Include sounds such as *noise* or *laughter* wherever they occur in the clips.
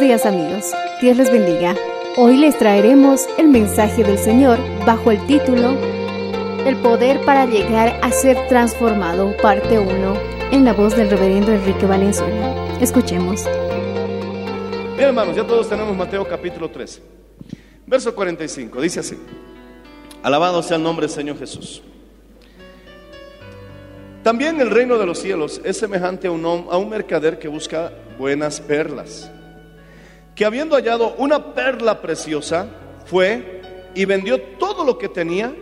Días amigos, Dios les bendiga. Hoy les traeremos el mensaje del Señor bajo el título El poder para llegar a ser transformado, parte 1, en la voz del reverendo Enrique Valenzuela. Escuchemos. Bien, hermanos, ya todos tenemos Mateo capítulo 13. Verso 45, dice así. Alabado sea el nombre del Señor Jesús. También el reino de los cielos es semejante a un, a un mercader que busca buenas perlas. Que habiendo hallado una perla preciosa, fue y vendió todo lo que tenía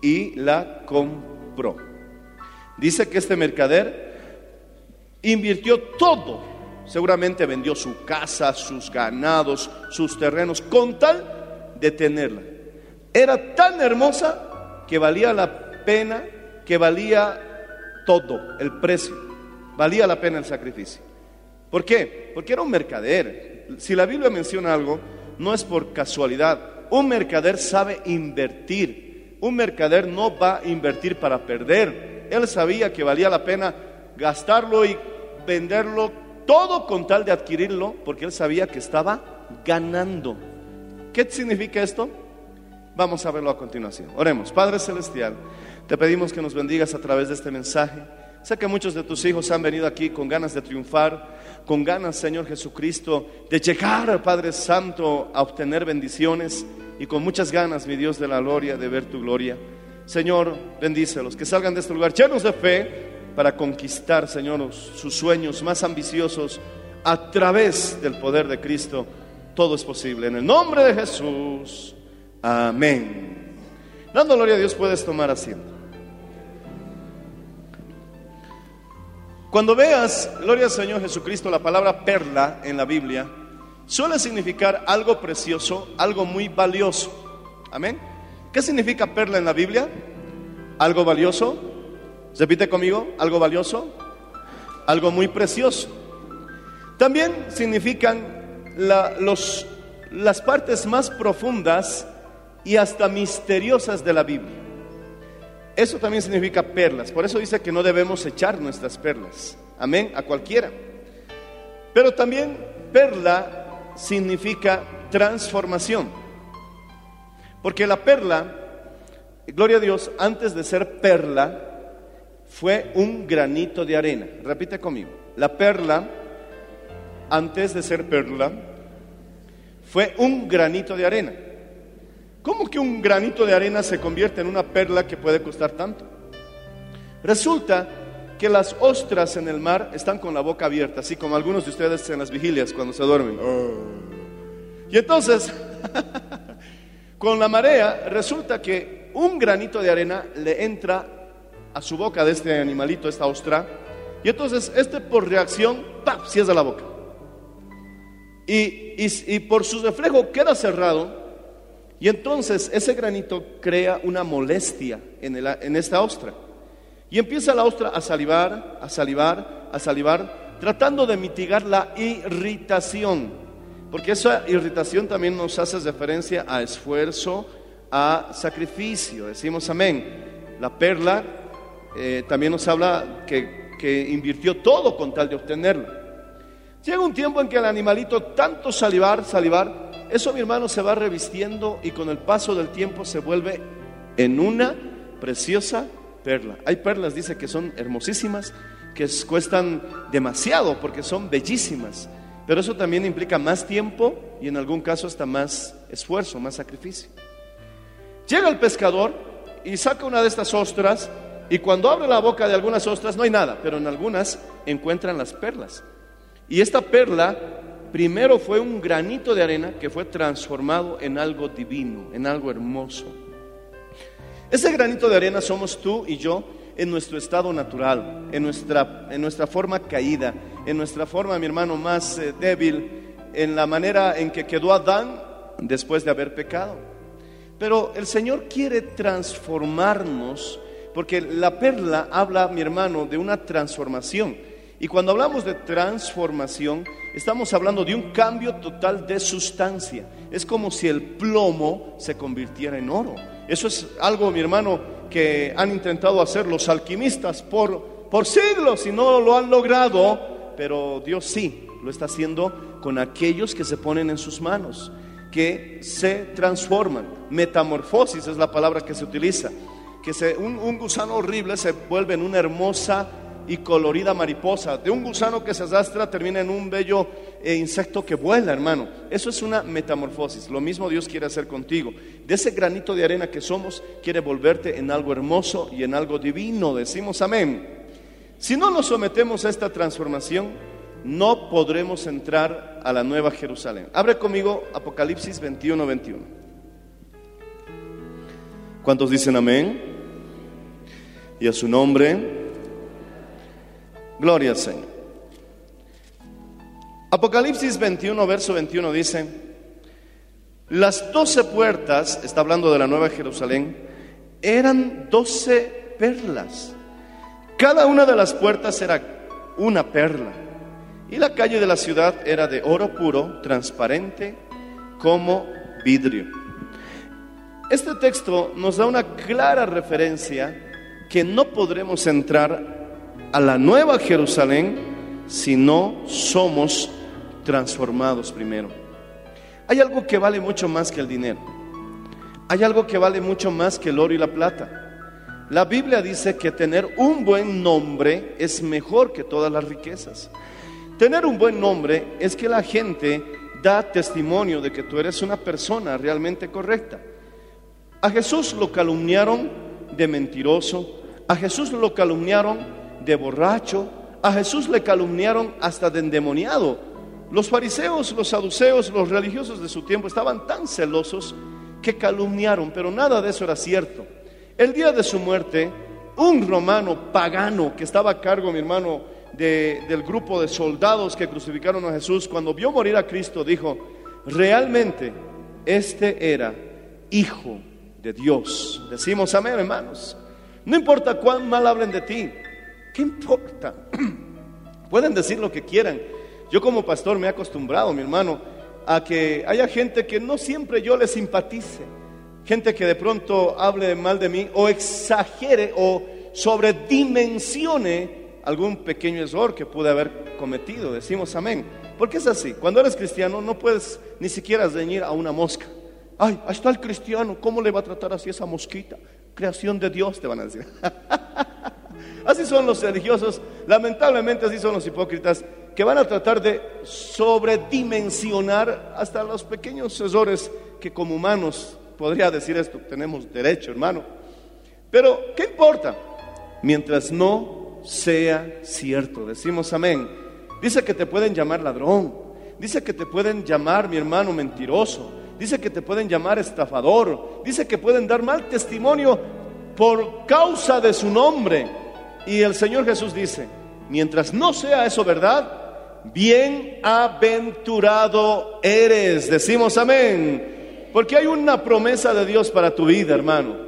y la compró. Dice que este mercader invirtió todo. Seguramente vendió su casa, sus ganados, sus terrenos, con tal de tenerla. Era tan hermosa que valía la pena, que valía todo, el precio. Valía la pena el sacrificio. ¿Por qué? Porque era un mercader. Si la Biblia menciona algo, no es por casualidad. Un mercader sabe invertir. Un mercader no va a invertir para perder. Él sabía que valía la pena gastarlo y venderlo todo con tal de adquirirlo, porque él sabía que estaba ganando. ¿Qué significa esto? Vamos a verlo a continuación. Oremos. Padre Celestial, te pedimos que nos bendigas a través de este mensaje. Sé que muchos de tus hijos han venido aquí con ganas de triunfar, con ganas, Señor Jesucristo, de llegar, Padre Santo, a obtener bendiciones y con muchas ganas, mi Dios de la gloria, de ver tu gloria. Señor, bendícelos, que salgan de este lugar llenos de fe para conquistar, Señor, sus sueños más ambiciosos a través del poder de Cristo. Todo es posible. En el nombre de Jesús. Amén. Dando gloria a Dios puedes tomar asiento. Cuando veas, gloria al Señor Jesucristo, la palabra perla en la Biblia, suele significar algo precioso, algo muy valioso. Amén. ¿Qué significa perla en la Biblia? Algo valioso. Repite conmigo, algo valioso, algo muy precioso. También significan la- los- las partes más profundas y hasta misteriosas de la Biblia. Eso también significa perlas. Por eso dice que no debemos echar nuestras perlas. Amén, a cualquiera. Pero también perla significa transformación. Porque la perla, gloria a Dios, antes de ser perla, fue un granito de arena. Repite conmigo. La perla, antes de ser perla, fue un granito de arena. ¿Cómo que un granito de arena se convierte en una perla que puede costar tanto? Resulta que las ostras en el mar están con la boca abierta, así como algunos de ustedes en las vigilias cuando se duermen. Y entonces, *laughs* con la marea, resulta que un granito de arena le entra a su boca de este animalito, esta ostra, y entonces este por reacción, ¡pap!, cierra la boca. Y, y- y por su reflejo queda cerrado, y entonces ese granito crea una molestia en, en esta ostra. Y empieza la ostra a salivar, a salivar, a salivar, tratando de mitigar la irritación. Porque esa irritación también nos hace referencia a esfuerzo, a sacrificio. Decimos amén. La perla eh, también nos habla que, que invirtió todo con tal de obtenerla. Llega un tiempo en que el animalito tanto salivar, salivar, eso mi hermano se va revistiendo y con el paso del tiempo se vuelve en una preciosa perla. Hay perlas, dice, que son hermosísimas, que es- cuestan demasiado porque son bellísimas, pero eso también implica más tiempo y en algún caso hasta más esfuerzo, más sacrificio. Llega el pescador y saca una de estas ostras y cuando abre la boca de algunas ostras no hay nada, pero en algunas encuentran las perlas. Y esta perla primero fue un granito de arena que fue transformado en algo divino, en algo hermoso. Ese granito de arena somos tú y yo en nuestro estado natural, en nuestra, en nuestra forma caída, en nuestra forma, mi hermano, más eh, débil, en la manera en que quedó Adán después de haber pecado. Pero el Señor quiere transformarnos, porque la perla habla, mi hermano, de una transformación. Y cuando hablamos de transformación, estamos hablando de un cambio total de sustancia. Es como si el plomo se convirtiera en oro. Eso es algo, mi hermano, que han intentado hacer los alquimistas por, por siglos y no lo han logrado, pero Dios sí lo está haciendo con aquellos que se ponen en sus manos, que se transforman. Metamorfosis es la palabra que se utiliza. Que se, un, un gusano horrible se vuelve en una hermosa y colorida mariposa. De un gusano que se arrastra termina en un bello eh, insecto que vuela, hermano. Eso es una metamorfosis. Lo mismo Dios quiere hacer contigo. De ese granito de arena que somos, quiere volverte en algo hermoso y en algo divino. Decimos amén. Si no nos sometemos a esta transformación, no podremos entrar a la nueva Jerusalén. Abre conmigo Apocalipsis 21, 21. ¿Cuántos dicen amén? Y a su nombre. Gloria al Señor. Apocalipsis 21, verso 21 dice, las doce puertas, está hablando de la Nueva Jerusalén, eran doce perlas. Cada una de las puertas era una perla. Y la calle de la ciudad era de oro puro, transparente, como vidrio. Este texto nos da una clara referencia que no podremos entrar a la nueva Jerusalén si no somos transformados primero. Hay algo que vale mucho más que el dinero. Hay algo que vale mucho más que el oro y la plata. La Biblia dice que tener un buen nombre es mejor que todas las riquezas. Tener un buen nombre es que la gente da testimonio de que tú eres una persona realmente correcta. A Jesús lo calumniaron de mentiroso, a Jesús lo calumniaron de borracho, a Jesús le calumniaron hasta de endemoniado. Los fariseos, los saduceos, los religiosos de su tiempo estaban tan celosos que calumniaron, pero nada de eso era cierto. El día de su muerte, un romano pagano que estaba a cargo, mi hermano, de- del grupo de soldados que crucificaron a Jesús, cuando vio morir a Cristo, dijo, realmente este era hijo de Dios. Decimos amén, hermanos. No importa cuán mal hablen de ti, ¿qué importa? *clears throat* Pueden decir lo que quieran. Yo como pastor me he acostumbrado, mi hermano, a que haya gente que no siempre yo le simpatice. Gente que de pronto hable mal de mí o exagere o sobredimensione algún pequeño error que pude haber cometido. Decimos amén. Porque es así. Cuando eres cristiano no puedes ni siquiera reñir a una mosca. Ay, ahí está el cristiano. ¿Cómo le va a tratar así esa mosquita? Creación de Dios, te van a decir. *laughs* Así son los religiosos, lamentablemente así son los hipócritas, que van a tratar de sobredimensionar hasta los pequeños errores que como humanos, podría decir esto, tenemos derecho, hermano. Pero, ¿qué importa? Mientras no sea cierto, decimos amén. Dice que te pueden llamar ladrón, dice que te pueden llamar, mi hermano, mentiroso, dice que te pueden llamar estafador, dice que pueden dar mal testimonio por causa de su nombre. Y el Señor Jesús dice, mientras no sea eso verdad, bienaventurado eres. Decimos amén. Porque hay una promesa de Dios para tu vida, hermano.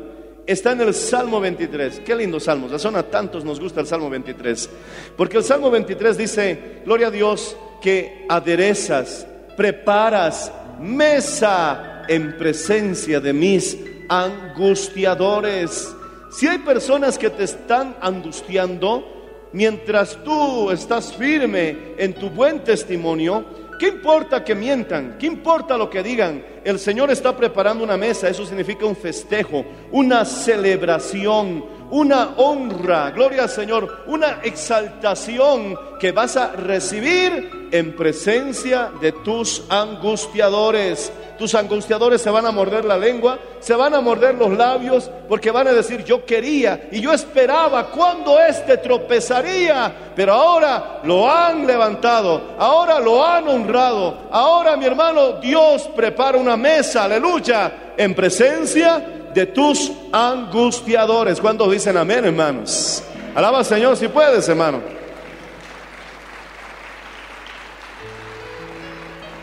Está en el Salmo 23. Qué lindo salmo. Razón a tantos nos gusta el Salmo 23. Porque el Salmo 23 dice, gloria a Dios, que aderezas, preparas mesa en presencia de mis angustiadores. Si hay personas que te están angustiando, mientras tú estás firme en tu buen testimonio, ¿qué importa que mientan? ¿Qué importa lo que digan? El Señor está preparando una mesa, eso significa un festejo, una celebración, una honra, gloria al Señor, una exaltación que vas a recibir en presencia de tus angustiadores. Tus angustiadores se van a morder la lengua, se van a morder los labios, porque van a decir, yo quería y yo esperaba cuando éste tropezaría, pero ahora lo han levantado, ahora lo han honrado, ahora mi hermano, Dios prepara una mesa, aleluya, en presencia de tus angustiadores. ¿Cuántos dicen amén, hermanos? Alaba al Señor si puedes, hermano.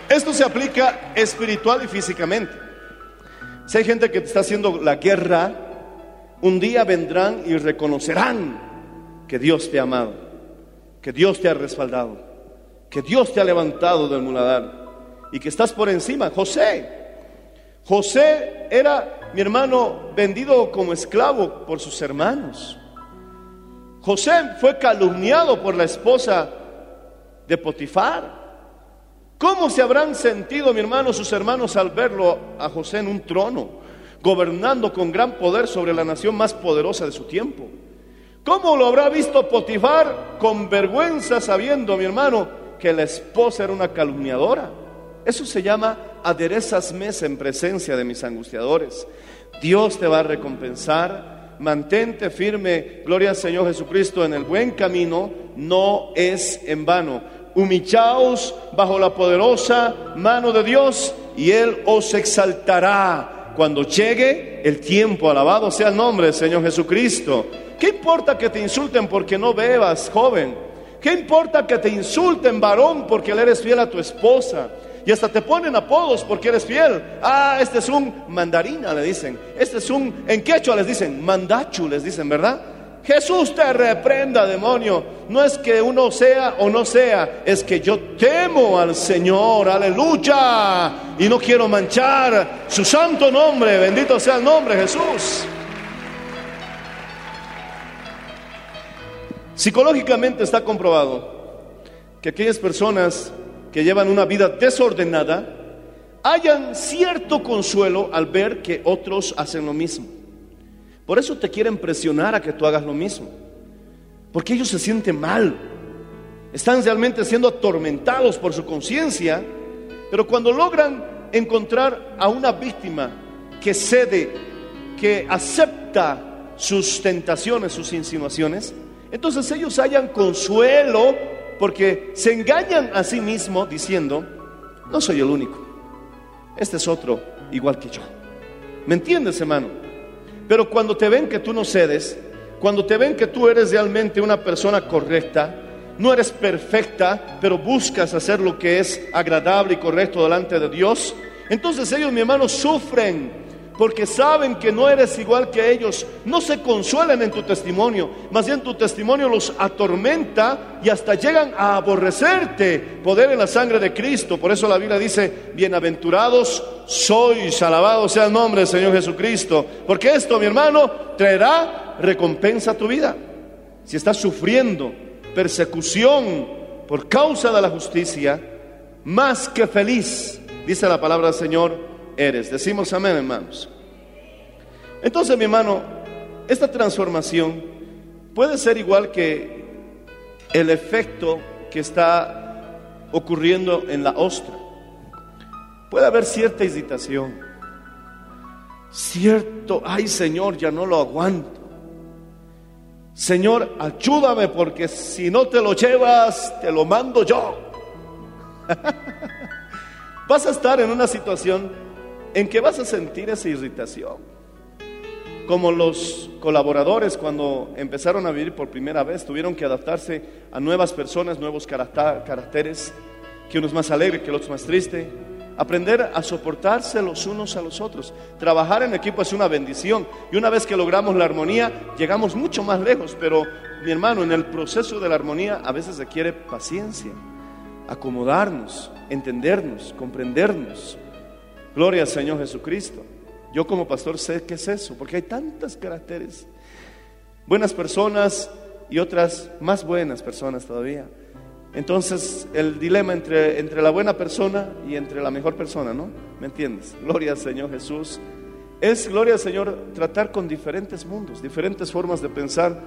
Esto se aplica espiritual y físicamente. Si hay gente que está haciendo la guerra, un día vendrán y reconocerán que Dios te ha amado, que Dios te ha respaldado, que Dios te ha levantado del muladar y que estás por encima. José, José era, mi hermano, vendido como esclavo por sus hermanos. José fue calumniado por la esposa de Potifar. ¿Cómo se habrán sentido, mi hermano, sus hermanos al verlo a José en un trono, gobernando con gran poder sobre la nación más poderosa de su tiempo? ¿Cómo lo habrá visto Potifar con vergüenza sabiendo, mi hermano, que la esposa era una calumniadora? Eso se llama aderezas mesa en presencia de mis angustiadores. Dios te va a recompensar. Mantente firme, gloria al Señor Jesucristo, en el buen camino, no es en vano. Humillaos bajo la poderosa mano de Dios y Él os exaltará cuando llegue el tiempo. Alabado sea el nombre del Señor Jesucristo. ¿Qué importa que te insulten porque no bebas, joven? ¿Qué importa que te insulten, varón, porque le eres fiel a tu esposa? Y hasta te ponen apodos porque eres fiel. Ah, este es un mandarina, le dicen. Este es un, en quechua les dicen, mandachu, les dicen, ¿verdad? Jesús te reprenda, demonio. No es que uno sea o no sea, es que yo temo al Señor, aleluya. Y no quiero manchar su santo nombre, bendito sea el nombre Jesús. Psicológicamente está comprobado que aquellas personas que llevan una vida desordenada hayan cierto consuelo al ver que otros hacen lo mismo. Por eso te quieren presionar a que tú hagas lo mismo. Porque ellos se sienten mal. Están realmente siendo atormentados por su conciencia. Pero cuando logran encontrar a una víctima que cede, que acepta sus tentaciones, sus insinuaciones, entonces ellos hallan consuelo porque se engañan a sí mismos diciendo, no soy el único, este es otro igual que yo. ¿Me entiendes, hermano? Pero cuando te ven que tú no cedes, cuando te ven que tú eres realmente una persona correcta, no eres perfecta, pero buscas hacer lo que es agradable y correcto delante de Dios, entonces ellos, mi hermano, sufren porque saben que no eres igual que ellos, no se consuelan en tu testimonio, más bien tu testimonio los atormenta y hasta llegan a aborrecerte. Poder en la sangre de Cristo, por eso la Biblia dice, bienaventurados sois, alabado sea el nombre del Señor Jesucristo, porque esto, mi hermano, traerá recompensa a tu vida. Si estás sufriendo persecución por causa de la justicia, más que feliz, dice la palabra del Señor, eres. Decimos amén, hermanos. Entonces, mi hermano, esta transformación puede ser igual que el efecto que está ocurriendo en la ostra. Puede haber cierta hesitación, cierto, ay Señor, ya no lo aguanto. Señor, ayúdame porque si no te lo llevas, te lo mando yo. *laughs* Vas a estar en una situación en que vas a sentir esa irritación. Como los colaboradores cuando empezaron a vivir por primera vez, tuvieron que adaptarse a nuevas personas, nuevos caracteres, que uno es más alegre, que el otro es más triste. Aprender a soportarse los unos a los otros. Trabajar en equipo es una bendición. Y una vez que logramos la armonía, llegamos mucho más lejos. Pero, mi hermano, en el proceso de la armonía a veces requiere paciencia, acomodarnos, entendernos, comprendernos. Gloria al Señor Jesucristo. Yo como pastor sé qué es eso, porque hay tantos caracteres. Buenas personas y otras más buenas personas todavía. Entonces, el dilema entre, entre la buena persona y entre la mejor persona, ¿no? ¿Me entiendes? Gloria al Señor Jesús. Es, gloria al Señor, tratar con diferentes mundos, diferentes formas de pensar.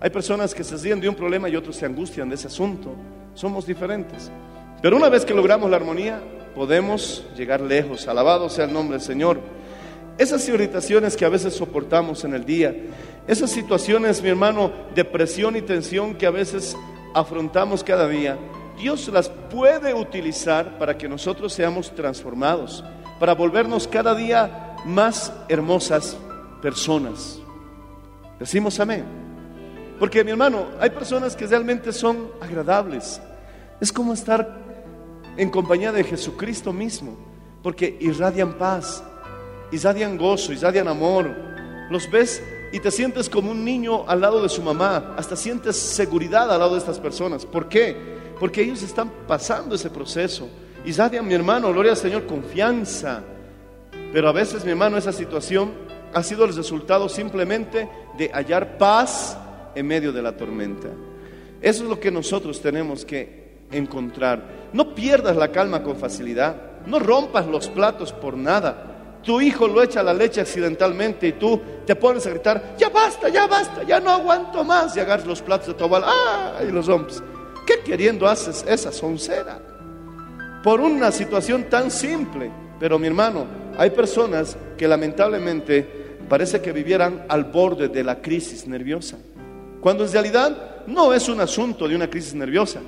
Hay personas que se siguen de un problema y otros se angustian de ese asunto. Somos diferentes. Pero una vez que logramos la armonía, podemos llegar lejos. Alabado sea el nombre del Señor. Esas irritaciones que a veces soportamos en el día, esas situaciones, mi hermano, de presión y tensión que a veces afrontamos cada día, Dios las puede utilizar para que nosotros seamos transformados, para volvernos cada día más hermosas personas. Decimos amén. Porque mi hermano, hay personas que realmente son agradables. Es como estar en compañía de Jesucristo mismo, porque irradian paz, irradian gozo, irradian amor. Los ves y te sientes como un niño al lado de su mamá, hasta sientes seguridad al lado de estas personas. ¿Por qué? Porque ellos están pasando ese proceso. Irradian, mi hermano, gloria al Señor, confianza. Pero a veces, mi hermano, esa situación ha sido el resultado simplemente de hallar paz en medio de la tormenta. Eso es lo que nosotros tenemos que encontrar. No pierdas la calma con facilidad. No rompas los platos por nada. Tu hijo lo echa la leche accidentalmente y tú te pones a gritar, ya basta, ya basta, ya no aguanto más. Y agarras los platos de tu abuela, ¡ah! y los rompes. ¿Qué queriendo haces esa soncera? Por una situación tan simple. Pero mi hermano, hay personas que lamentablemente parece que vivieran al borde de la crisis nerviosa. Cuando en realidad no es un asunto de una crisis nerviosa.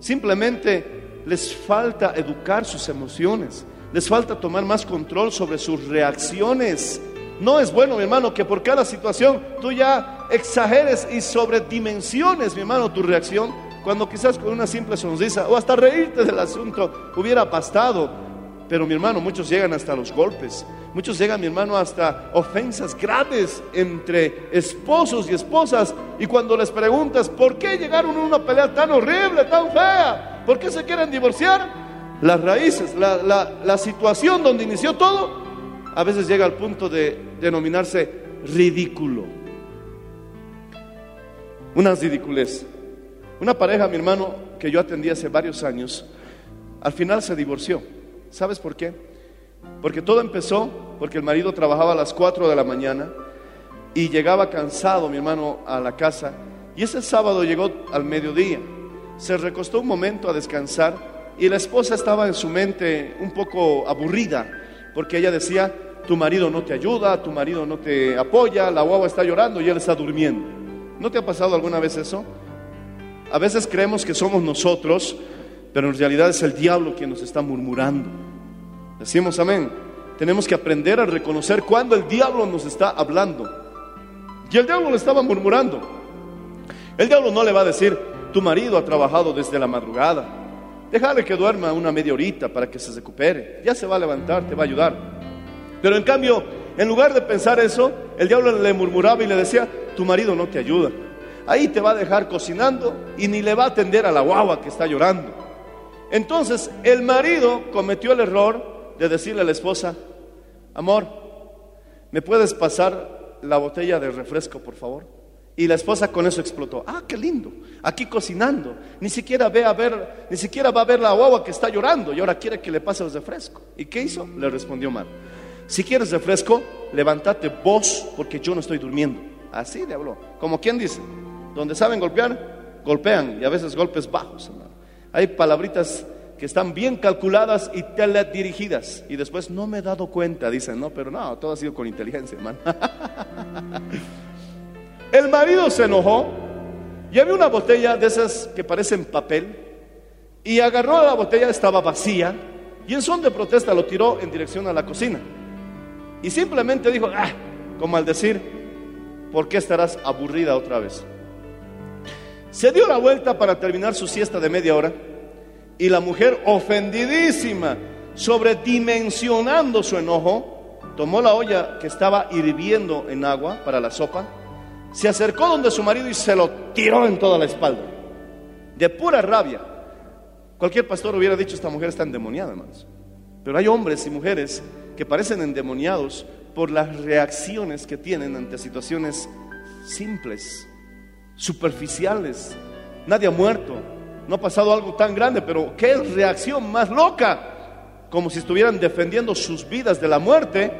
Simplemente les falta educar sus emociones. Les falta tomar más control sobre sus reacciones. No es bueno, mi hermano, que por cada situación tú ya exageres y sobredimensiones, mi hermano, tu reacción, cuando quizás con una simple sonrisa o hasta reírte del asunto hubiera bastado. Pero mi hermano, muchos llegan hasta los golpes, muchos llegan, mi hermano, hasta ofensas graves entre esposos y esposas. Y cuando les preguntas, ¿por qué llegaron a una pelea tan horrible, tan fea? ¿Por qué se quieren divorciar? las raíces, la, la, situación donde inició todo, a veces llega al punto de denominarse ridículo. Una ridiculez. Una pareja, mi hermano, que yo atendí hace varios años, al final se divorció. ¿Sabes por qué? Porque todo empezó porque el marido trabajaba a las 4 de la mañana y llegaba cansado, mi hermano, a la casa. Y ese sábado llegó al mediodía. Se recostó un momento a descansar y la esposa estaba en su mente un poco aburrida, porque ella decía, tu marido no te ayuda, tu marido no te apoya, la guagua está llorando y él está durmiendo. ¿No te ha pasado alguna vez eso? A veces creemos que somos nosotros, pero en realidad es el diablo quien nos está murmurando. Decimos amén. Tenemos que aprender a reconocer cuando el diablo nos está hablando. Y el diablo le estaba murmurando. El diablo no le va a decir, tu marido ha trabajado desde la madrugada, Déjale que duerma una media horita para que se recupere. Ya se va a levantar, te va a ayudar. Pero en cambio, en lugar de pensar eso, el diablo le murmuraba y le decía, tu marido no te ayuda. Ahí te va a dejar cocinando y ni le va a atender a la guagua que está llorando. Entonces el marido cometió el error de decirle a la esposa, amor, ¿me puedes pasar la botella de refresco, por favor? Y la esposa con eso explotó. Ah, qué lindo. Aquí cocinando. Ni siquiera ve a ver, ni siquiera va a ver la guagua que está llorando y ahora quiere que le pase el refresco. ¿Y qué hizo? Le respondió mal. Si quieres refresco, levántate vos porque yo no estoy durmiendo. Así le habló. Como quien dice, donde saben golpear, golpean y a veces golpes bajos. Hay palabritas que están bien calculadas y teledirigidas. Y después no me he dado cuenta, dicen, no, pero no, todo ha sido con inteligencia, hermano. *laughs* El marido se enojó y había una botella de esas que parecen papel y agarró la botella, estaba vacía y en son de protesta lo tiró en dirección a la cocina. Y simplemente dijo, ah, como al decir, ¿por qué estarás aburrida otra vez? Se dio la vuelta para terminar su siesta de media hora y la mujer, ofendidísima, sobredimensionando su enojo, tomó la olla que estaba hirviendo en agua para la sopa se acercó donde su marido y se lo tiró en toda la espalda, de pura rabia. Cualquier pastor hubiera dicho, esta mujer está endemoniada, hermanos. Pero hay hombres y mujeres que parecen endemoniados por las reacciones que tienen ante situaciones simples, superficiales. Nadie ha muerto, no ha pasado algo tan grande, pero qué reacción más loca, como si estuvieran defendiendo sus vidas de la muerte.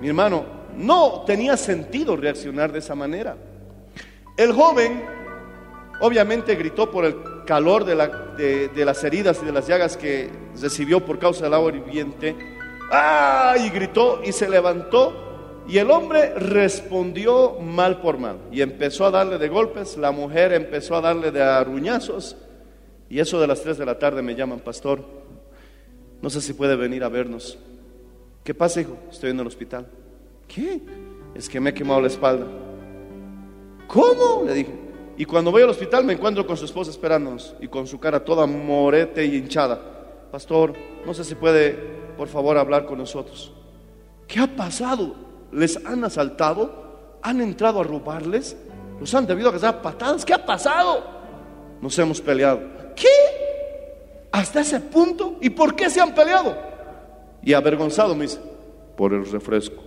Mi hermano, no tenía sentido reaccionar de esa manera. El joven obviamente gritó por el calor de, la- de- de las heridas y de las llagas que recibió por causa del agua hirviente. ¡Ah! Y gritó y se levantó. Y el hombre respondió mal por mal. Y empezó a darle de golpes. La mujer empezó a darle de aruñazos. Y eso de las 3 de la tarde me llaman, pastor. No sé si puede venir a vernos. ¿Qué pasa, hijo? Estoy en el hospital. ¿Qué? Es que me he quemado la espalda. ¿Cómo? Le dije. Y cuando voy al hospital me encuentro con su esposa esperándonos y con su cara toda morete y hinchada. Pastor, no sé si puede, por favor, hablar con nosotros. ¿Qué ha pasado? ¿Les han asaltado? ¿Han entrado a robarles? ¿Los han debido agarrar patadas? ¿Qué ha pasado? Nos hemos peleado. ¿Qué? ¿Hasta ese punto? ¿Y por qué se han peleado? Y avergonzado me dice, por el refresco.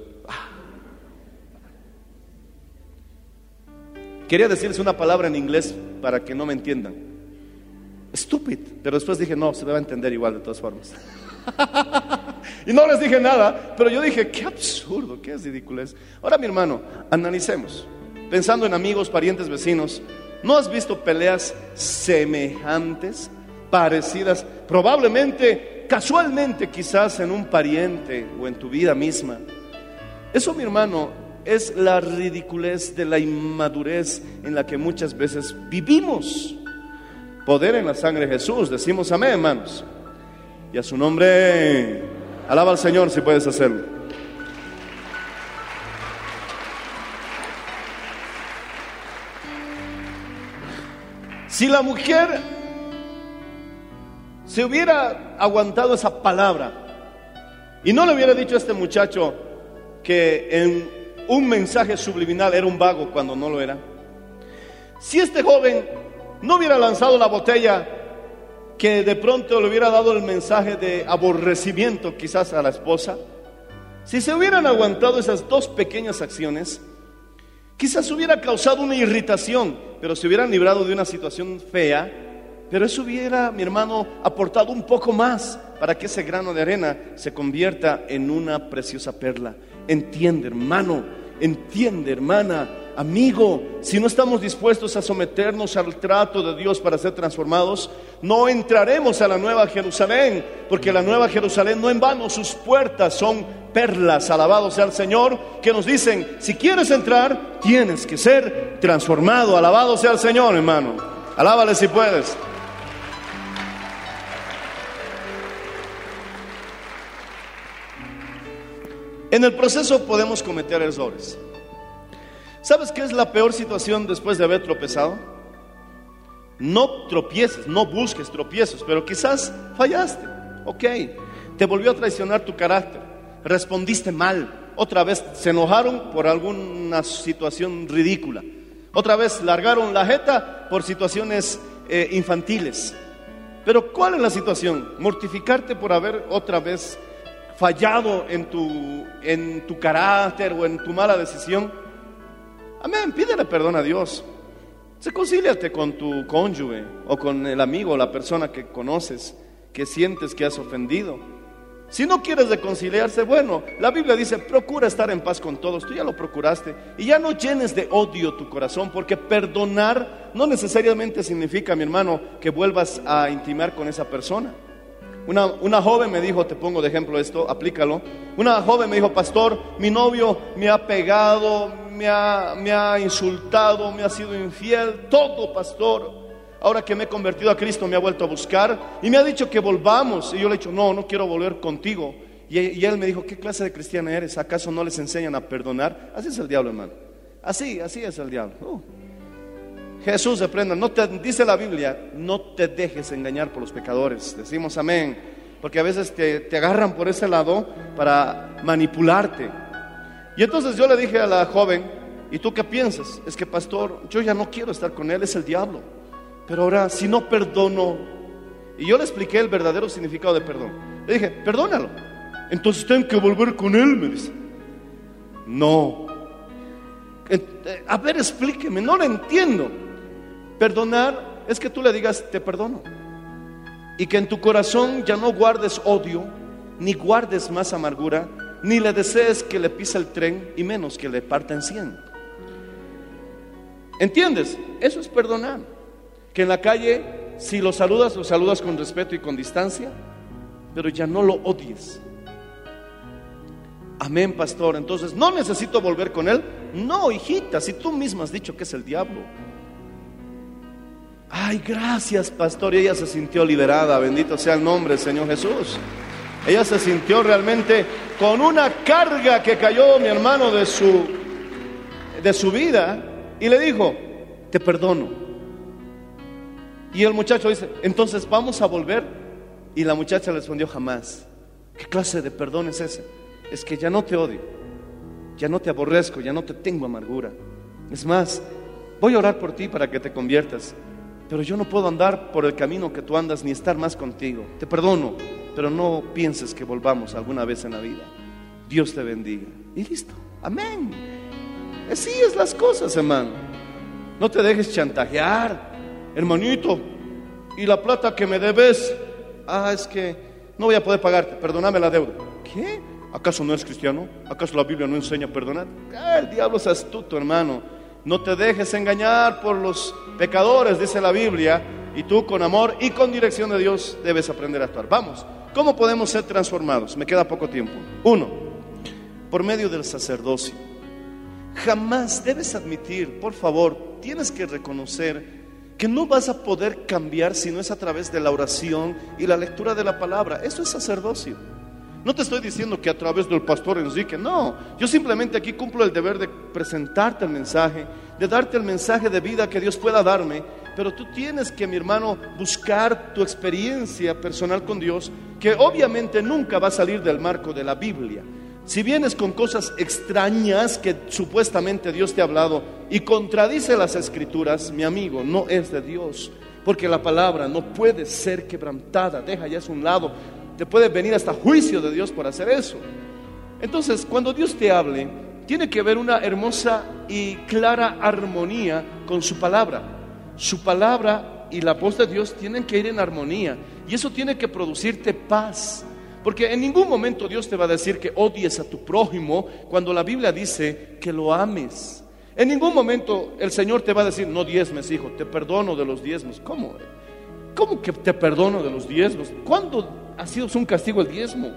Quería decirles una palabra en inglés para que no me entiendan. Stupid. Pero después dije, no, se me va a entender igual de todas formas. *laughs* y no les dije nada, pero yo dije, qué absurdo, qué ridiculez. Ahora, mi hermano, analicemos. Pensando en amigos, parientes, vecinos, ¿no has visto peleas semejantes, parecidas? Probablemente, casualmente, quizás en un pariente o en tu vida misma. Eso, mi hermano, es la ridiculez de la inmadurez en la que muchas veces vivimos. Poder en la sangre de Jesús, decimos amén, hermanos. Y a su nombre, alaba al Señor si puedes hacerlo. Si la mujer se hubiera aguantado esa palabra y no le hubiera dicho a este muchacho que en un mensaje subliminal era un vago cuando no lo era, si este joven no hubiera lanzado la botella que de pronto le hubiera dado el mensaje de aborrecimiento quizás a la esposa, si se hubieran aguantado esas dos pequeñas acciones, quizás hubiera causado una irritación, pero se hubieran librado de una situación fea, pero eso hubiera, mi hermano, aportado un poco más para que ese grano de arena se convierta en una preciosa perla. Entiende, hermano, entiende, hermana, amigo, si no estamos dispuestos a someternos al trato de Dios para ser transformados, no entraremos a la nueva Jerusalén, porque la nueva Jerusalén no en vano, sus puertas son perlas, alabado sea el Señor, que nos dicen, si quieres entrar, tienes que ser transformado, alabado sea el Señor, hermano. Alábale si puedes. En el proceso podemos cometer errores. ¿Sabes qué es la peor situación después de haber tropezado? No tropieces, no busques tropiezos, pero quizás fallaste. Ok, te volvió a traicionar tu carácter, respondiste mal, otra vez se enojaron por alguna situación ridícula, otra vez largaron la jeta por situaciones eh, infantiles. Pero ¿cuál es la situación? Mortificarte por haber otra vez fallado en tu, en tu carácter o en tu mala decisión. Amén, pídele perdón a Dios. Reconcíliate con tu cónyuge o con el amigo o la persona que conoces, que sientes que has ofendido. Si no quieres reconciliarse, bueno, la Biblia dice, procura estar en paz con todos. Tú ya lo procuraste. Y ya no llenes de odio tu corazón, porque perdonar no necesariamente significa, mi hermano, que vuelvas a intimar con esa persona. Una, una, joven me dijo, te pongo de ejemplo esto, aplícalo. Una joven me dijo, pastor, mi novio me ha pegado, me ha, me ha insultado, me ha sido infiel, todo, pastor. Ahora que me he convertido a Cristo me ha vuelto a buscar y me ha dicho que volvamos. Y yo le he dicho, no, no quiero volver contigo. Y, él me dijo, ¿qué clase de cristiana eres? ¿Acaso no les enseñan a perdonar? Así es el diablo, hermano. Así, así es el diablo. Uh. Jesús reprenda, no te, dice la Biblia, no te dejes engañar por los pecadores. Decimos amén, porque a veces te, te, agarran por ese lado para manipularte. Y entonces yo le dije a la joven, ¿y tú qué piensas? Es que pastor, yo ya no quiero estar con él, es el diablo. Pero ahora, si no perdono, y yo le expliqué el verdadero significado de perdón. Le dije, perdónalo. Entonces tengo que volver con él, me dice. No. Eh, A ver, explíqueme, no lo entiendo. Perdonar es que tú le digas, te perdono. Y que en tu corazón ya no guardes odio, ni guardes más amargura, ni le desees que le pise el tren, y menos que le parta en cien. ¿Entiendes? Eso es perdonar. Que en la calle, si lo saludas, lo saludas con respeto y con distancia, pero ya no lo odies. Amén, pastor. Entonces, ¿no necesito volver con él? No, hijita, si tú misma has dicho que es el diablo. Ay, gracias, pastor. Y ella se sintió liberada. Bendito sea el nombre del Señor Jesús. Ella se sintió realmente con una carga que cayó, mi hermano, de su, de su vida. Y le dijo, te perdono. Y el muchacho dice, entonces vamos a volver. Y la muchacha le respondió, jamás. ¿Qué clase de perdón es ese? Es que ya no te odio, ya no te aborrezco, ya no te tengo amargura. Es más, voy a orar por ti para que te conviertas. Pero yo no puedo andar por el camino que tú andas ni estar más contigo. Te perdono, pero no pienses que volvamos alguna vez en la vida. Dios te bendiga. Y listo. Amén. Así es las cosas, hermano. No te dejes chantajear, hermanito. Y la plata que me debes, ah, es que no voy a poder pagarte. Perdóname la deuda. ¿Qué? ¿Acaso no eres cristiano? ¿Acaso la Biblia no enseña a perdonar? El diablo es astuto, hermano. No te dejes engañar por los pecadores, dice la Biblia, y tú con amor y con dirección de Dios debes aprender a actuar. Vamos, ¿cómo podemos ser transformados? Me queda poco tiempo. Uno, por medio del sacerdocio. Jamás debes admitir, por favor, tienes que reconocer que no vas a poder cambiar si no es a través de la oración y la lectura de la palabra. Eso es sacerdocio. No te estoy diciendo que a través del pastor Enrique, no. Yo simplemente aquí cumplo el deber de presentarte el mensaje, de darte el mensaje de vida que Dios pueda darme, pero tú tienes que, mi hermano, buscar tu experiencia personal con Dios, que obviamente nunca va a salir del marco de la Biblia. Si vienes con cosas extrañas que supuestamente Dios te ha hablado y contradice las escrituras, mi amigo, no es de Dios. Porque la palabra no puede ser quebrantada. Deja ya a un lado. Te puede venir hasta juicio de Dios por hacer eso. Entonces, cuando Dios te hable, tiene que haber una hermosa y clara armonía con su palabra. Su palabra y la voz de Dios tienen que ir en armonía. Y eso tiene que producirte paz. Porque en ningún momento Dios te va a decir que odies a tu prójimo cuando la Biblia dice que lo ames. En ningún momento el Señor te va a decir, no diezmes, hijo, te perdono de los diezmos. ¿Cómo? ¿Cómo que te perdono de los diezmos? ¿Cuándo ha sido un castigo el diezmo?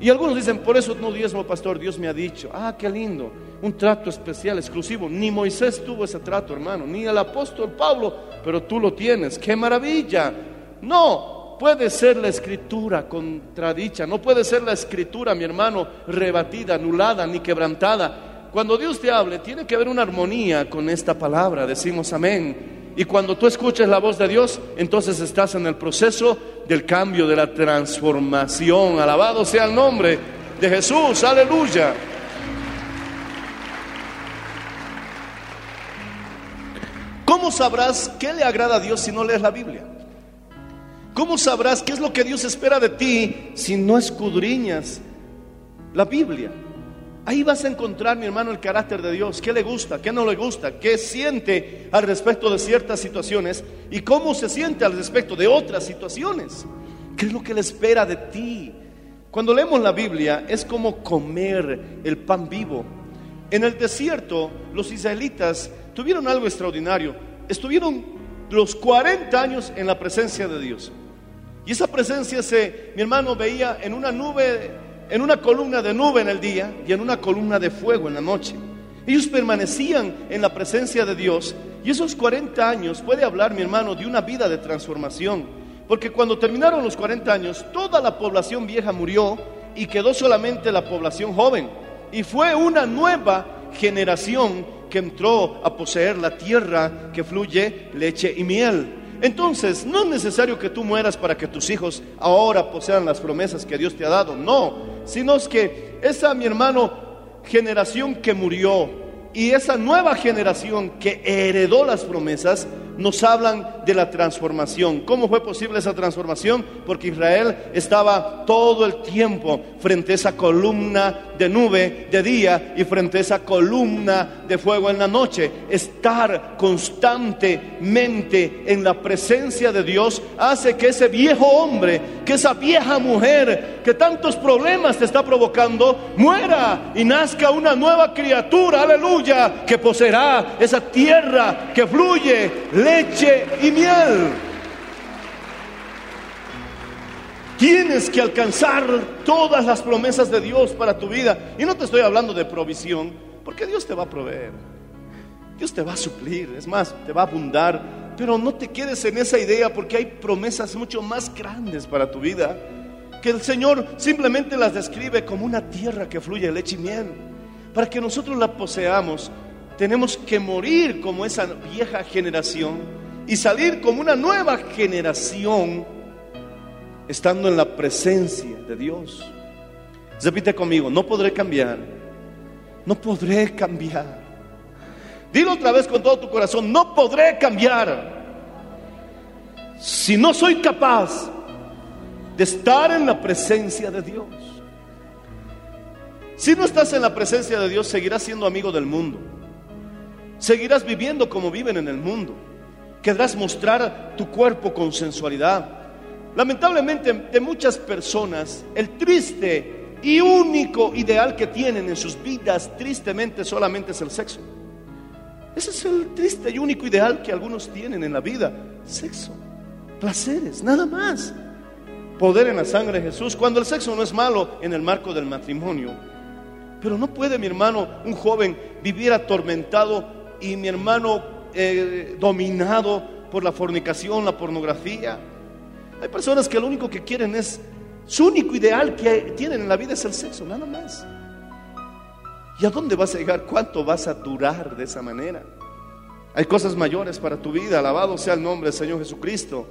Y algunos dicen, por eso no diezmo, pastor, Dios me ha dicho. Ah, qué lindo, un trato especial, exclusivo. Ni Moisés tuvo ese trato, hermano, ni el apóstol Pablo, pero tú lo tienes. ¡Qué maravilla! No, puede ser la escritura contradicha, no puede ser la escritura, mi hermano, rebatida, anulada, ni quebrantada. Cuando Dios te hable, tiene que haber una armonía con esta palabra, decimos amén. Y cuando tú escuches la voz de Dios, entonces estás en el proceso del cambio, de la transformación. Alabado sea el nombre de Jesús, aleluya. ¿Cómo sabrás qué le agrada a Dios si no lees la Biblia? ¿Cómo sabrás qué es lo que Dios espera de ti si no escudriñas la Biblia? Ahí vas a encontrar, mi hermano, el carácter de Dios, qué le gusta, qué no le gusta, qué siente al respecto de ciertas situaciones y cómo se siente al respecto de otras situaciones. ¿Qué es lo que le espera de ti? Cuando leemos la Biblia es como comer el pan vivo. En el desierto los israelitas tuvieron algo extraordinario. Estuvieron los 40 años en la presencia de Dios. Y esa presencia se, mi hermano, veía en una nube en una columna de nube en el día y en una columna de fuego en la noche. Ellos permanecían en la presencia de Dios y esos 40 años puede hablar, mi hermano, de una vida de transformación. Porque cuando terminaron los 40 años, toda la población vieja murió y quedó solamente la población joven. Y fue una nueva generación que entró a poseer la tierra que fluye leche y miel. Entonces, no es necesario que tú mueras para que tus hijos ahora posean las promesas que Dios te ha dado. No, sino es que esa, mi hermano, generación que murió y esa nueva generación que heredó las promesas, nos hablan de la transformación. ¿Cómo fue posible esa transformación? Porque Israel estaba todo el tiempo frente a esa columna de nube de día y frente a esa columna de fuego en la noche. Estar constantemente en la presencia de Dios hace que ese viejo hombre, que esa vieja mujer que tantos problemas te está provocando, muera y nazca una nueva criatura, aleluya, que poseerá esa tierra que fluye leche y miel. Tienes que alcanzar todas las promesas de Dios para tu vida. Y no te estoy hablando de provisión, porque Dios te va a proveer. Dios te va a suplir, es más, te va a abundar. Pero no te quedes en esa idea porque hay promesas mucho más grandes para tu vida. Que el Señor simplemente las describe como una tierra que fluye leche y miel. Para que nosotros la poseamos, tenemos que morir como esa vieja generación y salir como una nueva generación estando en la presencia de Dios. Repite conmigo, no podré cambiar, no podré cambiar. Dilo otra vez con todo tu corazón, no podré cambiar si no soy capaz de estar en la presencia de Dios. Si no estás en la presencia de Dios, seguirás siendo amigo del mundo. Seguirás viviendo como viven en el mundo. Querrás mostrar tu cuerpo con sensualidad Lamentablemente de muchas personas, el triste y único ideal que tienen en sus vidas, tristemente solamente es el sexo. Ese es el triste y único ideal que algunos tienen en la vida, sexo, placeres, nada más. Poder en la sangre de Jesús, cuando el sexo no es malo en el marco del matrimonio. Pero no puede mi hermano, un joven, vivir atormentado y mi hermano eh, dominado por la fornicación, la pornografía, hay personas que lo único que quieren es, su único ideal que tienen en la vida es el sexo, nada más. ¿Y a dónde vas a llegar? ¿Cuánto vas a durar de esa manera? Hay cosas mayores para tu vida, alabado sea el nombre del Señor Jesucristo.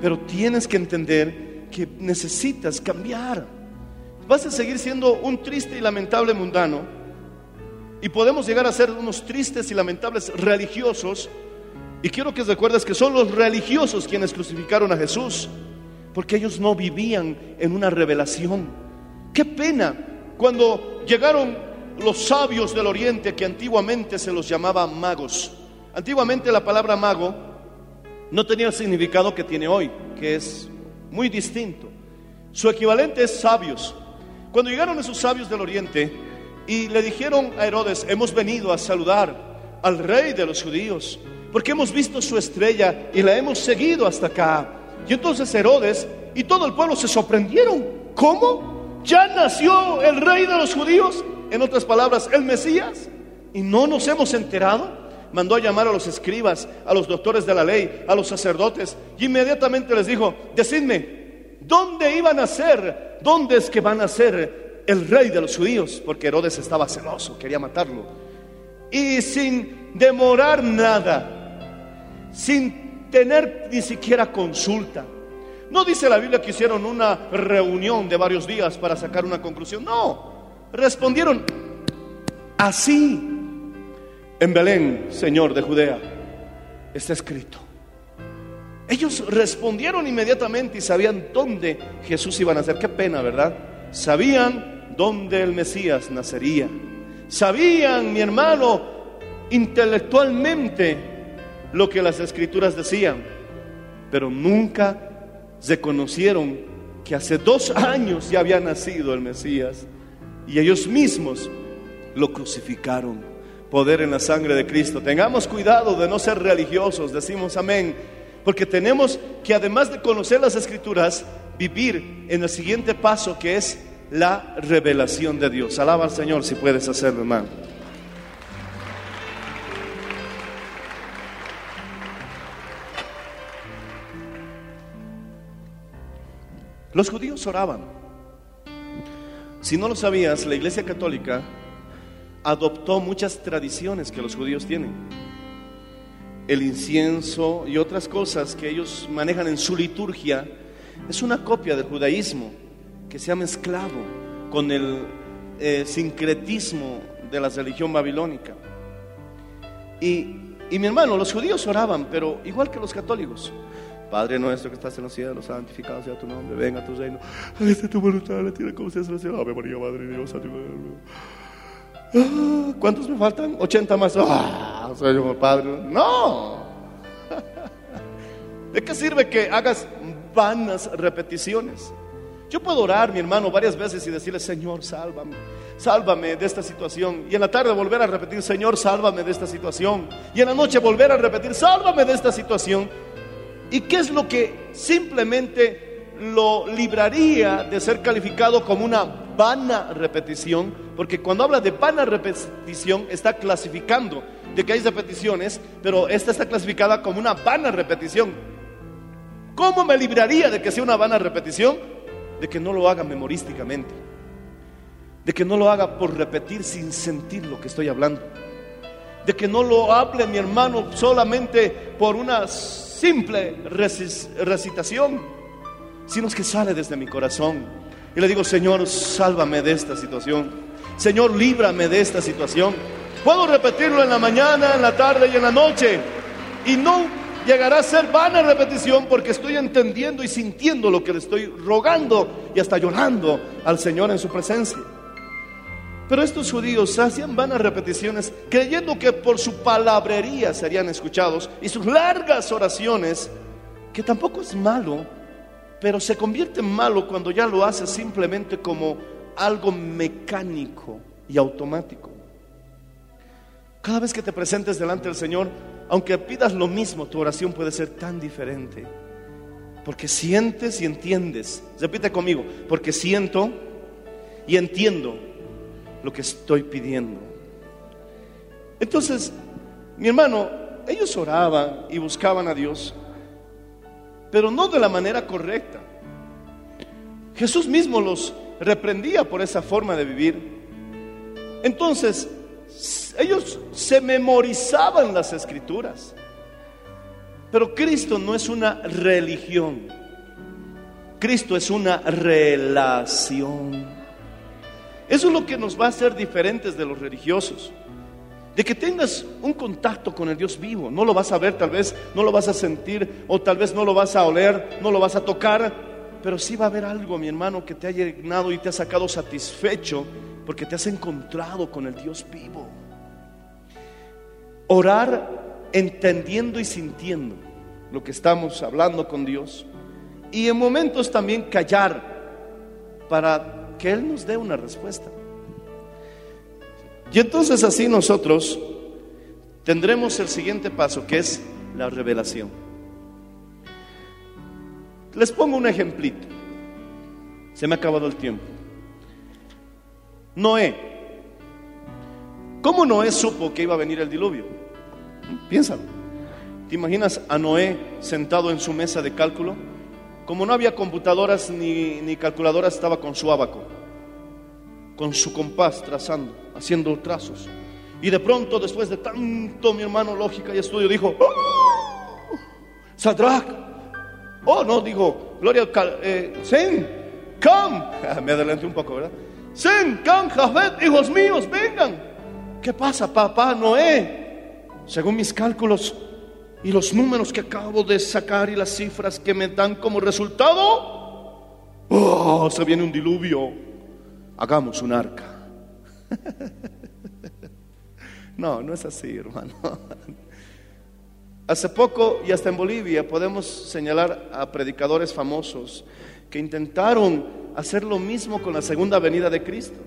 Pero tienes que entender que necesitas cambiar. Vas a seguir siendo un triste y lamentable mundano. Y podemos llegar a ser unos tristes y lamentables religiosos y quiero que recuerdes que son los religiosos quienes crucificaron a Jesús, porque ellos no vivían en una revelación. Qué pena cuando llegaron los sabios del oriente que antiguamente se los llamaba magos. Antiguamente la palabra mago no tenía el significado que tiene hoy, que es muy distinto. Su equivalente es sabios. Cuando llegaron esos sabios del oriente y le dijeron a Herodes, hemos venido a saludar al rey de los judíos, porque hemos visto su estrella y la hemos seguido hasta acá. Y entonces Herodes y todo el pueblo se sorprendieron. ¿Cómo? ¿Ya nació el rey de los judíos? En otras palabras, el Mesías. ¿Y no nos hemos enterado? Mandó a llamar a los escribas, a los doctores de la ley, a los sacerdotes, y inmediatamente les dijo, decidme, ¿dónde iban a ser? ¿Dónde es que van a ser el rey de los judíos? Porque Herodes estaba celoso, quería matarlo. Y sin demorar nada, sin tener ni siquiera consulta. No dice la Biblia que hicieron una reunión de varios días para sacar una conclusión. No, respondieron así. En Belén, Señor de Judea, está escrito. Ellos respondieron inmediatamente y sabían dónde Jesús iba a nacer. Qué pena, ¿verdad? Sabían dónde el Mesías nacería. Sabían, mi hermano, intelectualmente lo que las escrituras decían, pero nunca se conocieron que hace dos años ya había nacido el Mesías y ellos mismos lo crucificaron. Poder en la sangre de Cristo. Tengamos cuidado de no ser religiosos, decimos amén, porque tenemos que además de conocer las escrituras, vivir en el siguiente paso que es la revelación de Dios. Alaba al Señor si puedes hacerlo, hermano. Los judíos oraban. Si no lo sabías, la Iglesia Católica adoptó muchas tradiciones que los judíos tienen. El incienso y otras cosas que ellos manejan en su liturgia es una copia del judaísmo que se ha mezclado con el eh, sincretismo de la religión babilónica. Y, y mi hermano, los judíos oraban, pero igual que los católicos, Padre nuestro que estás en los cielos, santificado sea tu nombre, venga a tu reino. Hágase tu voluntad en la tierra como se hace en la cielo. Ave María, Madre Dios. Ah, ¿Cuántos me faltan? 80 más. Ah, Señor Padre. No. *laughs* ¿De qué sirve que hagas vanas repeticiones? Yo puedo orar, mi hermano, varias veces y decirle, Señor, sálvame, sálvame de esta situación. Y en la tarde volver a repetir, Señor, sálvame de esta situación. Y en la noche volver a repetir, sálvame de esta situación. ¿Y qué es lo que simplemente lo libraría de ser calificado como una vana repetición? Porque cuando habla de vana repetición está clasificando de que hay repeticiones, pero esta está clasificada como una vana repetición. ¿Cómo me libraría de que sea una vana repetición? De que no lo haga memorísticamente. De que no lo haga por repetir sin sentir lo que estoy hablando. De que no lo hable mi hermano solamente por una simple recitación, sino que sale desde mi corazón. Y le digo, Señor, sálvame de esta situación. Señor, líbrame de esta situación. Puedo repetirlo en la mañana, en la tarde y en la noche. Y no llegará a ser vana repetición porque estoy entendiendo y sintiendo lo que le estoy rogando y hasta llorando al Señor en su presencia. Pero estos judíos hacían vanas repeticiones creyendo que por su palabrería serían escuchados y sus largas oraciones, que tampoco es malo, pero se convierte en malo cuando ya lo hace simplemente como algo mecánico y automático. Cada vez que te presentes delante del Señor, aunque pidas lo mismo, tu oración puede ser tan diferente. Porque sientes y entiendes. Repite conmigo, porque siento y entiendo lo que estoy pidiendo. Entonces, mi hermano, ellos oraban y buscaban a Dios, pero no de la manera correcta. Jesús mismo los reprendía por esa forma de vivir. Entonces, ellos se memorizaban las escrituras. Pero Cristo no es una religión. Cristo es una relación. Eso es lo que nos va a hacer diferentes de los religiosos. De que tengas un contacto con el Dios vivo. No lo vas a ver, tal vez no lo vas a sentir, o tal vez no lo vas a oler, no lo vas a tocar. Pero sí va a haber algo, mi hermano, que te ha llenado y te ha sacado satisfecho porque te has encontrado con el Dios vivo. Orar entendiendo y sintiendo lo que estamos hablando con Dios. Y en momentos también callar para que Él nos dé una respuesta. Y entonces así nosotros tendremos el siguiente paso, que es la revelación. Les pongo un ejemplito. Se me ha acabado el tiempo. Noé. ¿Cómo Noé supo que iba a venir el diluvio? Piénsalo. ¿Te imaginas a Noé sentado en su mesa de cálculo? Como no había computadoras ni, ni calculadoras, estaba con su abaco, con su compás trazando, haciendo trazos. Y de pronto, después de tanto, mi hermano, lógica y estudio, dijo, ¡Oh! Sadrach, oh, no, dijo, Gloria, eh, Zen, come, *laughs* me adelanté un poco, ¿verdad? Zen, come, Jafet, hijos míos, vengan. ¿Qué pasa, papá Noé? Según mis cálculos y los números que acabo de sacar y las cifras que me dan como resultado, oh, se viene un diluvio. Hagamos un arca. *laughs* No, no es así, hermano. Hace poco y hasta en Bolivia podemos señalar a predicadores famosos que intentaron hacer lo mismo con la segunda venida de Cristo.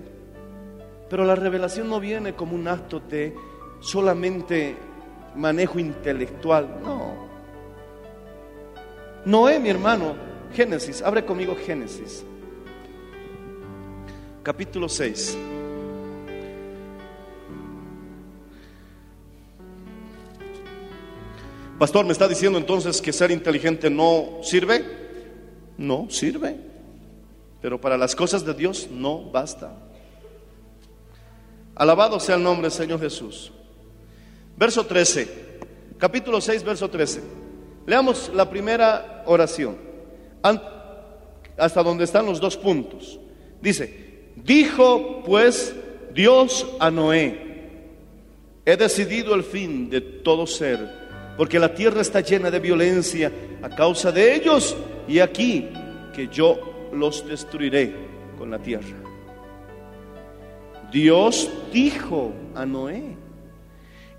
Pero la revelación no viene como un acto de solamente manejo intelectual, no. Noé, mi hermano, Génesis, abre conmigo Génesis, capítulo 6. Pastor, ¿me está diciendo entonces que ser inteligente no sirve? No sirve. Pero para las cosas de Dios no basta. Alabado sea el nombre del Señor Jesús. Verso 13, capítulo 6, verso 13. Leamos la primera oración, hasta donde están los dos puntos. Dice, dijo pues Dios a Noé, he decidido el fin de todo ser porque la tierra está llena de violencia a causa de ellos, y aquí que yo los destruiré con la tierra. Dios dijo a Noé.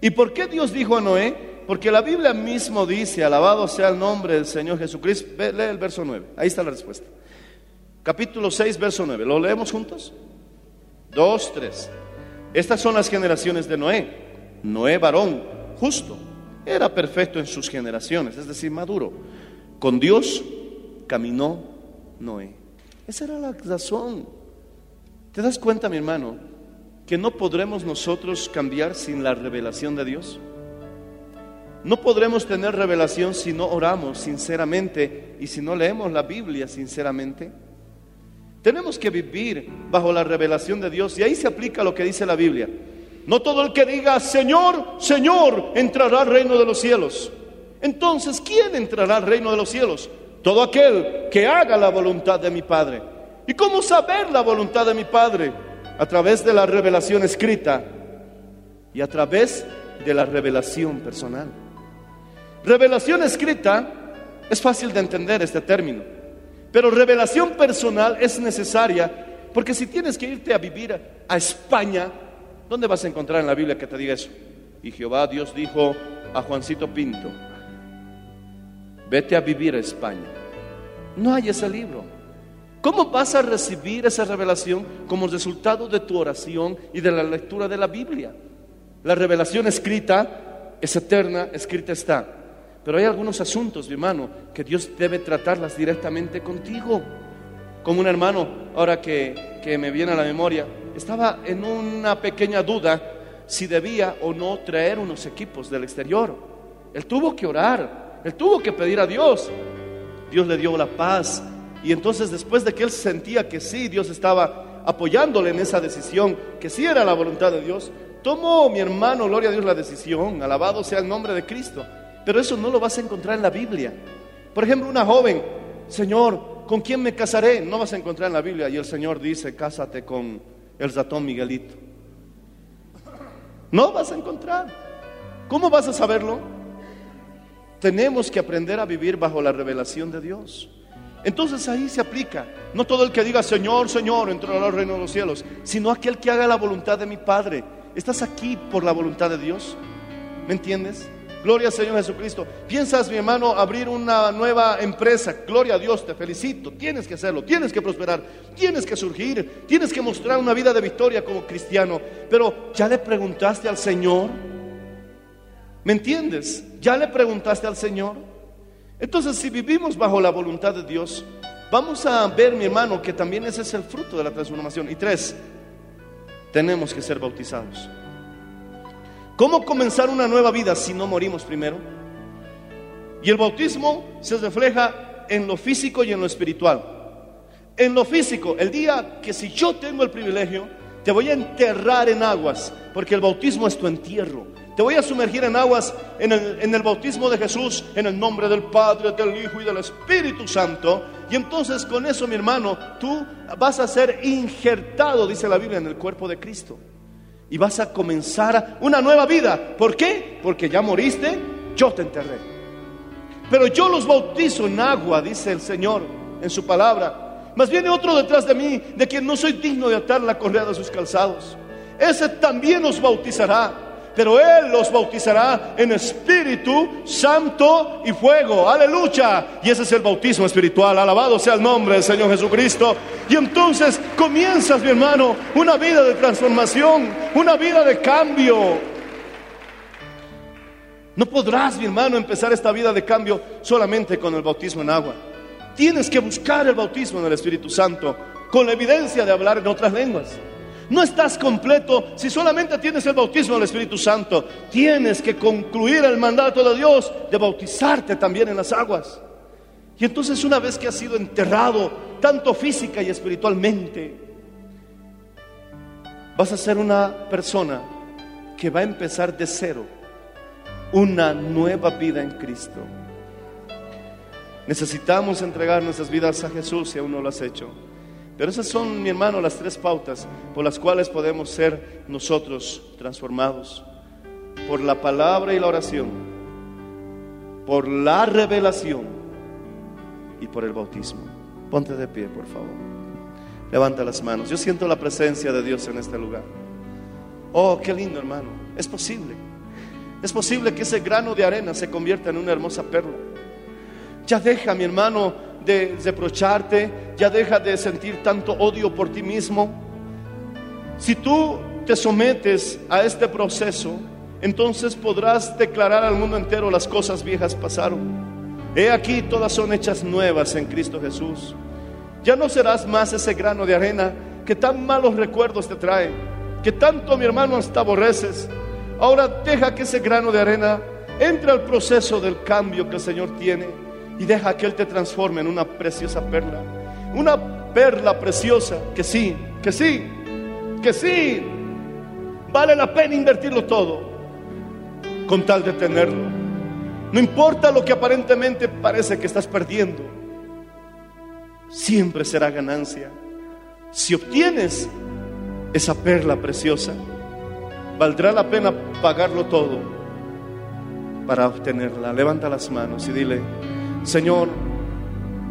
¿Y por qué Dios dijo a Noé? Porque la Biblia mismo dice, alabado sea el nombre del Señor Jesucristo. Lee el verso 9, ahí está la respuesta. Capítulo 6, verso 9. ¿Lo leemos juntos? Dos, tres. Estas son las generaciones de Noé. Noé varón, justo, era perfecto en sus generaciones, es decir, maduro. Con Dios caminó Noé. Esa era la razón. ¿Te das cuenta, mi hermano, que no podremos nosotros cambiar sin la revelación de Dios? No podremos tener revelación si no oramos sinceramente y si no leemos la Biblia sinceramente. Tenemos que vivir bajo la revelación de Dios y ahí se aplica lo que dice la Biblia. No todo el que diga Señor, Señor, entrará al reino de los cielos. Entonces, ¿quién entrará al reino de los cielos? Todo aquel que haga la voluntad de mi Padre. ¿Y cómo saber la voluntad de mi Padre? A través de la revelación escrita y a través de la revelación personal. Revelación escrita es fácil de entender este término, pero revelación personal es necesaria porque si tienes que irte a vivir a España, ¿dónde vas a encontrar en la Biblia que te diga eso? Y Jehová Dios dijo a Juancito Pinto, vete a vivir a España. No hay ese libro. ¿Cómo vas a recibir esa revelación como resultado de tu oración y de la lectura de la Biblia? La revelación escrita es eterna, escrita está. Pero hay algunos asuntos, mi hermano, que Dios debe tratarlas directamente contigo. Como un hermano, ahora que, que me viene a la memoria, estaba en una pequeña duda si debía o no traer unos equipos del exterior. Él tuvo que orar, él tuvo que pedir a Dios. Dios le dio la paz. Y entonces después de que él sentía que sí, Dios estaba apoyándole en esa decisión, que sí era la voluntad de Dios, tomó mi hermano, gloria a Dios, la decisión, alabado sea el nombre de Cristo. Pero eso no lo vas a encontrar en la Biblia. Por ejemplo, una joven, Señor, ¿con quién me casaré? No vas a encontrar en la Biblia. Y el Señor dice, cásate con el ratón Miguelito. No vas a encontrar. ¿Cómo vas a saberlo? Tenemos que aprender a vivir bajo la revelación de Dios. Entonces ahí se aplica. No todo el que diga Señor, Señor, entrará al reino de los cielos, sino aquel que haga la voluntad de mi Padre. ¿Estás aquí por la voluntad de Dios? ¿Me entiendes? Gloria al Señor Jesucristo. ¿Piensas, mi hermano, abrir una nueva empresa? Gloria a Dios, te felicito. Tienes que hacerlo, tienes que prosperar, tienes que surgir, tienes que mostrar una vida de victoria como cristiano. Pero, ¿ya le preguntaste al Señor? ¿Me entiendes? ¿Ya le preguntaste al Señor? Entonces, si vivimos bajo la voluntad de Dios, vamos a ver, mi hermano, que también ese es el fruto de la transformación. Y tres, tenemos que ser bautizados. ¿Cómo comenzar una nueva vida si no morimos primero? Y el bautismo se refleja en lo físico y en lo espiritual. En lo físico, el día que si yo tengo el privilegio, te voy a enterrar en aguas, porque el bautismo es tu entierro. Te voy a sumergir en aguas en el, bautismo de Jesús, en el nombre del Padre, del Hijo y del Espíritu Santo. Y entonces con eso, mi hermano, tú vas a ser injertado, dice la Biblia, en el cuerpo de Cristo. Y vas a comenzar una nueva vida. ¿Por qué? Porque ya moriste, yo te enterré. Pero yo los bautizo en agua, dice el Señor en su palabra. Mas viene otro detrás de mí, de quien no soy digno de atar la correa de sus calzados. Ese también os bautizará pero Él los bautizará en Espíritu Santo y fuego. Aleluya. Y ese es el bautismo espiritual. Alabado sea el nombre del Señor Jesucristo. Y entonces comienzas, mi hermano, una vida de transformación, una vida de cambio. No podrás, mi hermano, empezar esta vida de cambio solamente con el bautismo en agua. Tienes que buscar el bautismo en el Espíritu Santo con la evidencia de hablar en otras lenguas. No estás completo si solamente tienes el bautismo del Espíritu Santo. Tienes que concluir el mandato de Dios de bautizarte también en las aguas. Y entonces una vez que has sido enterrado, tanto física y espiritualmente, vas a ser una persona que va a empezar de cero una nueva vida en Cristo. Necesitamos entregar nuestras vidas a Jesús si aún no lo has hecho. Pero esas son, mi hermano, las tres pautas por las cuales podemos ser nosotros transformados. Por la palabra y la oración, por la revelación y por el bautismo. Ponte de pie, por favor. Levanta las manos. Yo siento la presencia de Dios en este lugar. Oh, qué lindo, hermano. Es posible. Es posible que ese grano de arena se convierta en una hermosa perla. Ya deja, mi hermano, de reprocharte, ya deja de sentir tanto odio por ti mismo. Si tú te sometes a este proceso, entonces podrás declarar al mundo entero las cosas viejas pasaron. He aquí, todas son hechas nuevas en Cristo Jesús. Ya no serás más ese grano de arena que tan malos recuerdos te trae, que tanto mi hermano hasta aborreces. Ahora deja que ese grano de arena entre al proceso del cambio que el Señor tiene y deja que Él te transforme en una preciosa perla. Una perla preciosa que sí, que sí, que sí, vale la pena invertirlo todo con tal de tenerlo. No importa lo que aparentemente parece que estás perdiendo, siempre será ganancia. Si obtienes esa perla preciosa, valdrá la pena pagarlo todo para obtenerla. Levanta las manos y dile, Señor,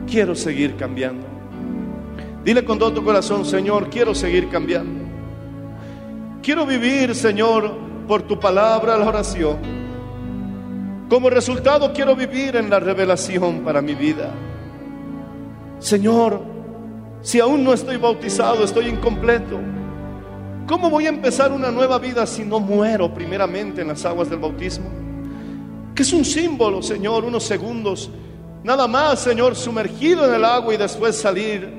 quiero seguir cambiando. Dile con todo tu corazón, Señor, quiero seguir cambiando. Quiero vivir, Señor, por tu palabra, la oración. Como resultado quiero vivir en la revelación para mi vida. Señor, si aún no estoy bautizado, estoy incompleto. ¿Cómo voy a empezar una nueva vida si no muero primeramente en las aguas del bautismo? Que es un símbolo, Señor, unos segundos. Nada más, Señor, sumergido en el agua y después salir,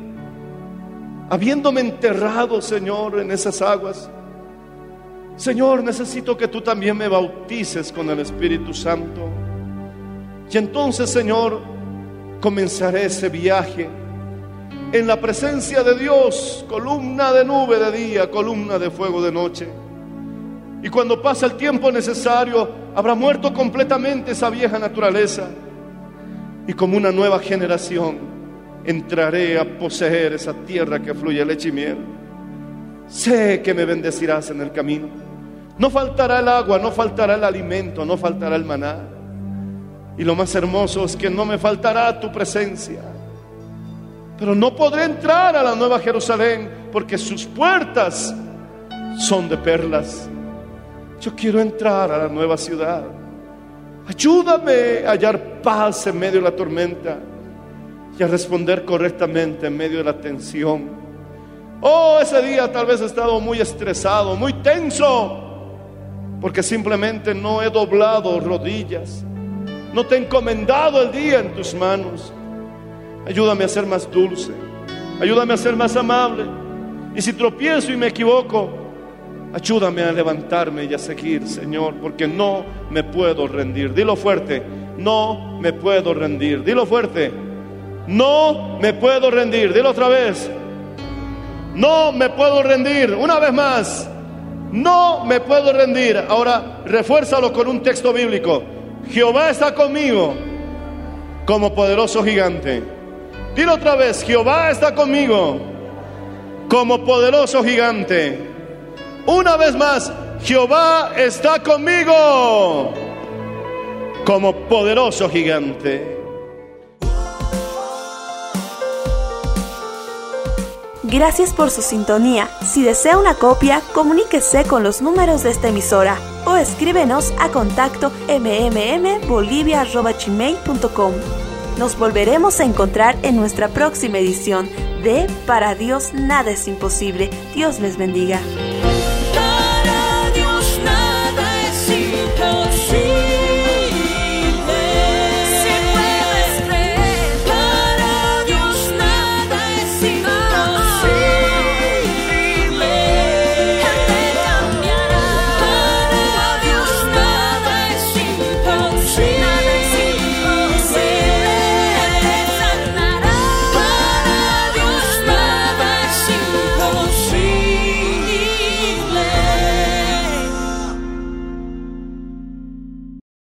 habiéndome enterrado, Señor, en esas aguas. Señor, necesito que tú también me bautices con el Espíritu Santo. Y entonces, Señor, comenzaré ese viaje en la presencia de Dios, columna de nube de día, columna de fuego de noche. Y cuando pasa el tiempo necesario, habrá muerto completamente esa vieja naturaleza. Y como una nueva generación, entraré a poseer esa tierra que fluye leche y miel. Sé que me bendecirás en el camino. No faltará el agua, no faltará el alimento, no faltará el maná. Y lo más hermoso es que no me faltará tu presencia. Pero no podré entrar a la nueva Jerusalén porque sus puertas son de perlas. Yo quiero entrar a la nueva ciudad. Ayúdame a hallar paz en medio de la tormenta y a responder correctamente en medio de la tensión. Oh, ese día tal vez he estado muy estresado, muy tenso porque simplemente no he doblado rodillas. No te he encomendado el día en tus manos. Ayúdame a ser más dulce. Ayúdame a ser más amable. Y si tropiezo y me equivoco, ayúdame a levantarme y a seguir, Señor, porque no me puedo rendir. Dilo fuerte, no me puedo rendir. Dilo fuerte, no me puedo rendir. Dilo otra vez, no me puedo rendir. Una vez más, no me puedo rendir. Ahora refuérzalo con un texto bíblico. Jehová está conmigo como poderoso gigante. Dilo otra vez, Jehová está conmigo como poderoso gigante. Una vez más, Jehová está conmigo como poderoso gigante. Gracias por su sintonía. Si desea una copia, comuníquese con los números de esta emisora o escríbenos a contacto mmmbolivia.com. Nos volveremos a encontrar en nuestra próxima edición de Para Dios nada es imposible. Dios les bendiga.